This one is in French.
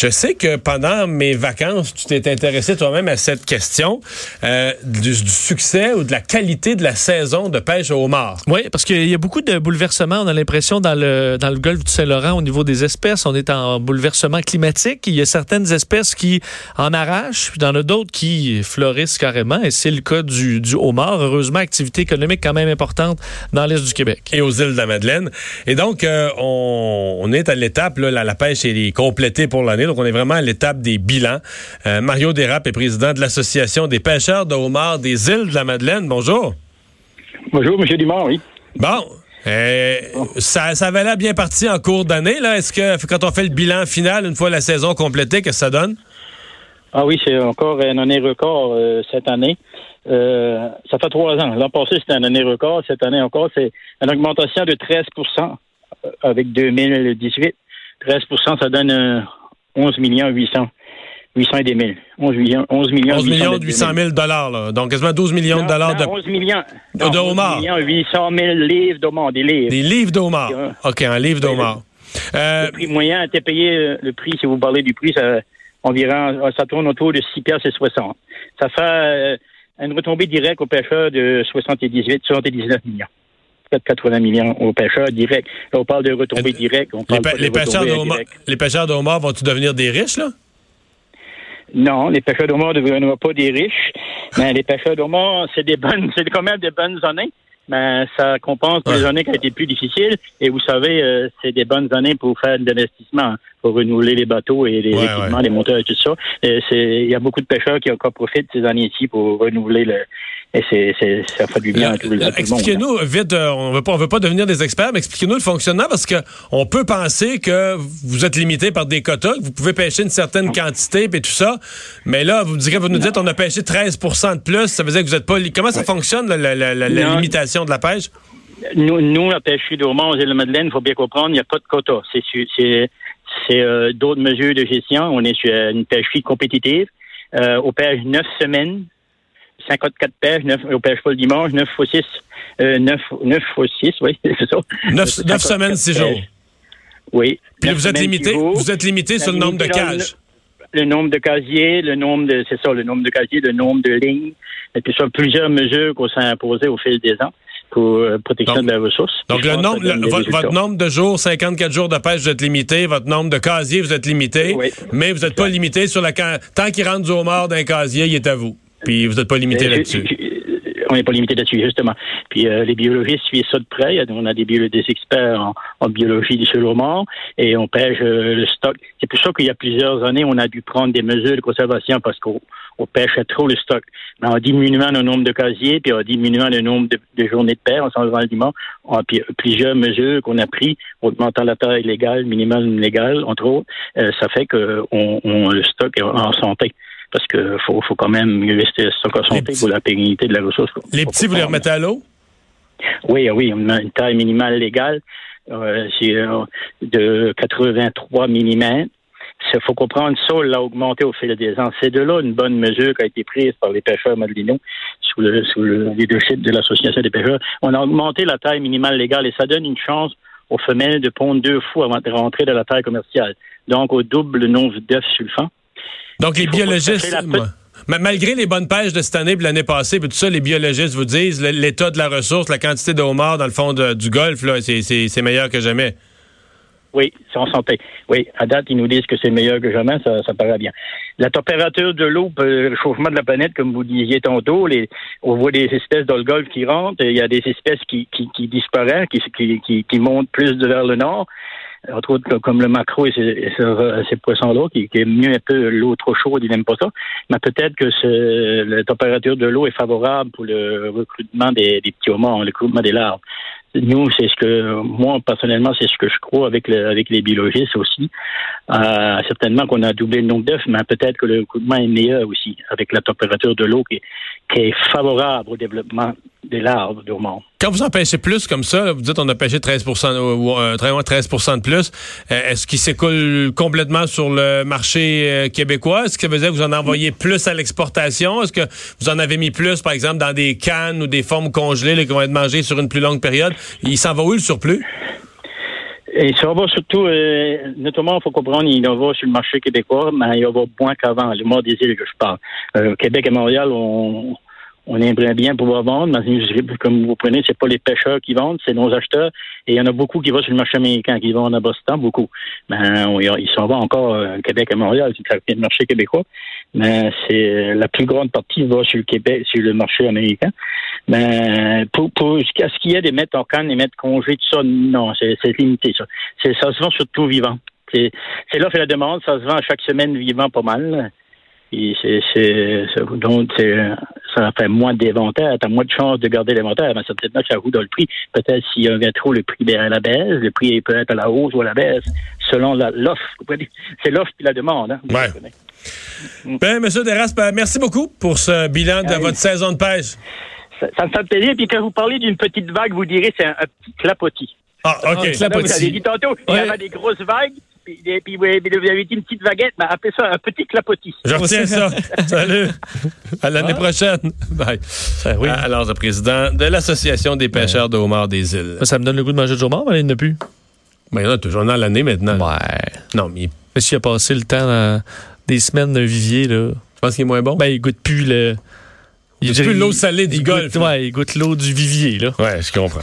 Je sais que pendant mes vacances, tu t'es intéressé toi-même à cette question euh, du, succès ou de la qualité de la saison de pêche au homard. Oui, parce qu'il y a beaucoup de bouleversements. On a l'impression dans le, dans le golfe du Saint-Laurent au niveau des espèces, on est en bouleversement climatique. Il y a certaines espèces qui en arrachent, puis il y en a d'autres qui fleurissent carrément. Et c'est le cas du, du homard. Heureusement, activité économique quand même importante dans l'est du Québec. Et aux îles de la Madeleine. Et donc, euh, on, on, est à l'étape, là, la, la pêche est complétée pour l'année. Donc, on est vraiment à l'étape des bilans. Euh, Mario Desrapes est président de l'Association des pêcheurs de homards des îles de la Madeleine. Bonjour. Bonjour, M. Dumont, oui. Bon. Euh, ça, ça avait l'air bien parti en cours d'année. Là. Est-ce que quand on fait le bilan final, une fois la saison complétée, qu'est-ce que ça donne? Ah oui, c'est encore une année record euh, cette année. ça fait trois ans. L'an passé, c'était une année record. Cette année encore, c'est une augmentation de 13% avec 2018. 13% ça donne 11 millions 800. 800 et des mille. 11 millions, 11 millions, 11 millions 800 000 dollars, là. Donc, quasiment 12 millions de dollars de. 11 millions. Non, de homards. 11 millions 800 000 livres d'homards, des livres. Des livres d'homards. OK, un livre d'homards. Euh, le prix moyen a été payé, euh, le prix, si vous parlez du prix, ça, environ, ça tourne autour de 6 piastres et 60. Ça fait euh, une retombée directe aux pêcheurs de 78, 79 millions. 80 millions aux pêcheurs directs. Là, on parle de retombées directes. les, les, pêcheurs les pêcheurs de homards vont-ils devenir des riches, là? Non, les pêcheurs d'homards ne deviendront pas des riches. Mais les pêcheurs d'homards, c'est des bonnes, c'est quand même des bonnes années. Mais ça compense les années qui ont été plus difficiles. Et vous savez, euh, c'est des bonnes années pour faire de l'investissement, pour renouveler les bateaux et les équipements, les moteurs et tout ça. Il y a beaucoup de pêcheurs qui encore profitent ces années-ci pour renouveler le, et c'est, ça fait du bien à tout, le monde. Expliquez-nous vite, euh, on veut pas, on veut pas devenir des experts, mais expliquez-nous le fonctionnement parce que on peut penser que vous êtes limité par des quotas, que vous pouvez pêcher une certaine quantité et tout ça, mais là vous direz, vous nous dites, on a pêché 13% de plus, ça veut dire que vous êtes pas. Comment ça fonctionne la, limitation de la pêche? Nous, nous la pêche de aux îles de Madeleine, il faut bien comprendre, il n'y a pas de quotas. C'est, c'est, c'est euh, d'autres mesures de gestion. On est sur une pêcherie compétitive. Euh, on pêche neuf semaines 54 pêches, 9, on pêche pas le dimanche, 9 fois 6, euh, 9, 9 fois 6, oui, c'est ça. 9, 9 semaines, 6 jours. Oui. Puis vous êtes limité, vous êtes limité sur le nombre de cages. Le, nombre de casiers, le nombre de, c'est ça, le nombre de casiers, le nombre de lignes, et puis ça, plusieurs mesures qu'on s'est imposées au fil des ans pour euh, protection de la ressource. Donc, le nombre, votre, nombre de jours, 54 jours de pêche, vous êtes limité. Votre nombre de casiers, vous êtes limité. Oui. Mais vous n'êtes pas limité sur la... Tant qu'il rentre du homard d'un casier, il est à vous. Puis vous n'êtes pas limité euh, là-dessus. On n'est pas limité là-dessus, justement. Puis euh, les biologistes suivent ça de près. On a des, des experts en, biologie du seul et on pêche euh, le stock. C'est pour ça qu'il y a plusieurs années, on a dû prendre des mesures de conservation parce qu'on on pêchait trop le stock. Mais en diminuant le nombre de casiers, puis en diminuant le nombre de, journées de pêche, en s'enlevant le dimanche, on a plusieurs mesures qu'on a prises, augmentant la taille légale, minimale légale, entre autres, ça fait que on, le stock est en santé parce qu'il faut, faut quand même stock en santé pour la pérennité de la ressource. Les petits, vous les remettez à l'eau? Oui, oui, une taille minimale légale, euh, c'est euh, de 83 mm. Il faut comprendre ça, l'a augmenté au fil des ans. C'est de là une bonne mesure qui a été prise par les pêcheurs madelinots sous le, sous le leadership de l'Association des pêcheurs. On a augmenté la taille minimale légale et ça donne une chance aux femelles de pondre deux fois avant de rentrer dans la taille commerciale. Donc, au double nombre d'œufs sulfants. Donc, les biologistes, malgré les bonnes pêches de cette année et l'année passée, puis tout ça, les biologistes vous disent l'état de la ressource, la quantité de homards dans le fond du golfe, c'est meilleur que jamais. Oui, c'est en santé. Oui, à date, ils nous disent que c'est meilleur que jamais, ça, ça paraît bien. La température de l'eau, le chauffement de la planète, comme vous disiez tantôt, les, on voit des espèces dans le golfe qui rentrent, il y a des espèces qui, qui, qui disparaissent, qui, qui, qui montent plus vers le nord entre autres comme le macro et ces, poissons-là, qui, qui mieux un peu l'eau trop chaude, ils n'aiment pas ça. Mais peut-être que la température de l'eau est favorable pour le recrutement des, petits homards, le recrutement des larves. Nous, c'est ce que moi personnellement, c'est ce que je crois avec avec les biologistes aussi. Euh, certainement qu'on a doublé le nombre d'œufs, mais peut-être que le recrutement est meilleur aussi avec la température de l'eau qui, qui est favorable au développement des larves. Quand vous en pêchez plus comme ça, vous dites on a pêché 13 ou, euh, 13 de plus, euh, est-ce qu'il s'écoule complètement sur le marché euh, québécois? Est-ce que ça veut dire que vous en envoyez plus à l'exportation? Est-ce que vous en avez mis plus, par exemple, dans des cannes ou des formes congelées qui vont être mangées sur une plus longue période? Il s'en va où le surplus? Et ça va surtout, euh, notamment, il faut comprendre, il y va sur le marché québécois, mais il y va moins qu'avant, le mois des îles que je parle. Euh, Québec et Montréal, on, on aimerait bien pouvoir vendre, mais comme vous prenez, c'est pas les pêcheurs qui vendent, c'est nos acheteurs. Et il y en a beaucoup qui vont sur le marché américain, qui vendent à Boston, beaucoup. On, ils s'en vont encore euh, Québec et Montréal, c'est le marché québécois. Mais c'est la plus grande partie va sur le Québec, sur le marché américain. Mais pour, pour ce qu'il y a des mettre en canne, des mettre congés, tout ça, non, c'est limité ça. C'est ça se vend surtout vivant. C'est l'offre et la demande, ça se vend chaque semaine vivant pas mal. Et c'est, donc, ça fait moins d'inventaire, t'as moins de chances de garder l'inventaire, mais certainement ça roule dans le prix. Peut-être s'il y a un trop, le prix est à la baisse, le prix peut être à la hausse ou à la baisse, selon l'offre. C'est l'offre et la demande. Hein, ouais. Ben, Monsieur Deras, ben, merci beaucoup pour ce bilan de votre saison de pêche. Ça, me fait plaisir. Puis quand vous parlez d'une petite vague, vous direz c'est un, petit clapotis. Ah, OK. clapotis. Vous avez dit tantôt, il y avait des grosses vagues puis, puis vous avez dit une petite vaguette, mais appelez ça un petit clapotis. Je retiens ça. Salut. À l'année ah. prochaine. Bye. Ben oui. Alors, le président de l'Association des pêcheurs de homards des îles. Ça me donne le goût de manger du homard, mais il n'y en a plus. Mais il y en a toujours dans l'année maintenant. Ouais. Non, mais. Mais s'il a passé le temps dans des semaines d'un vivier, là. Tu penses qu'il est moins bon? Ben, il goûte plus le. Il, goûte plus l'eau salée du golf. ouais, il goûte l'eau du vivier, là. Ouais, je comprends.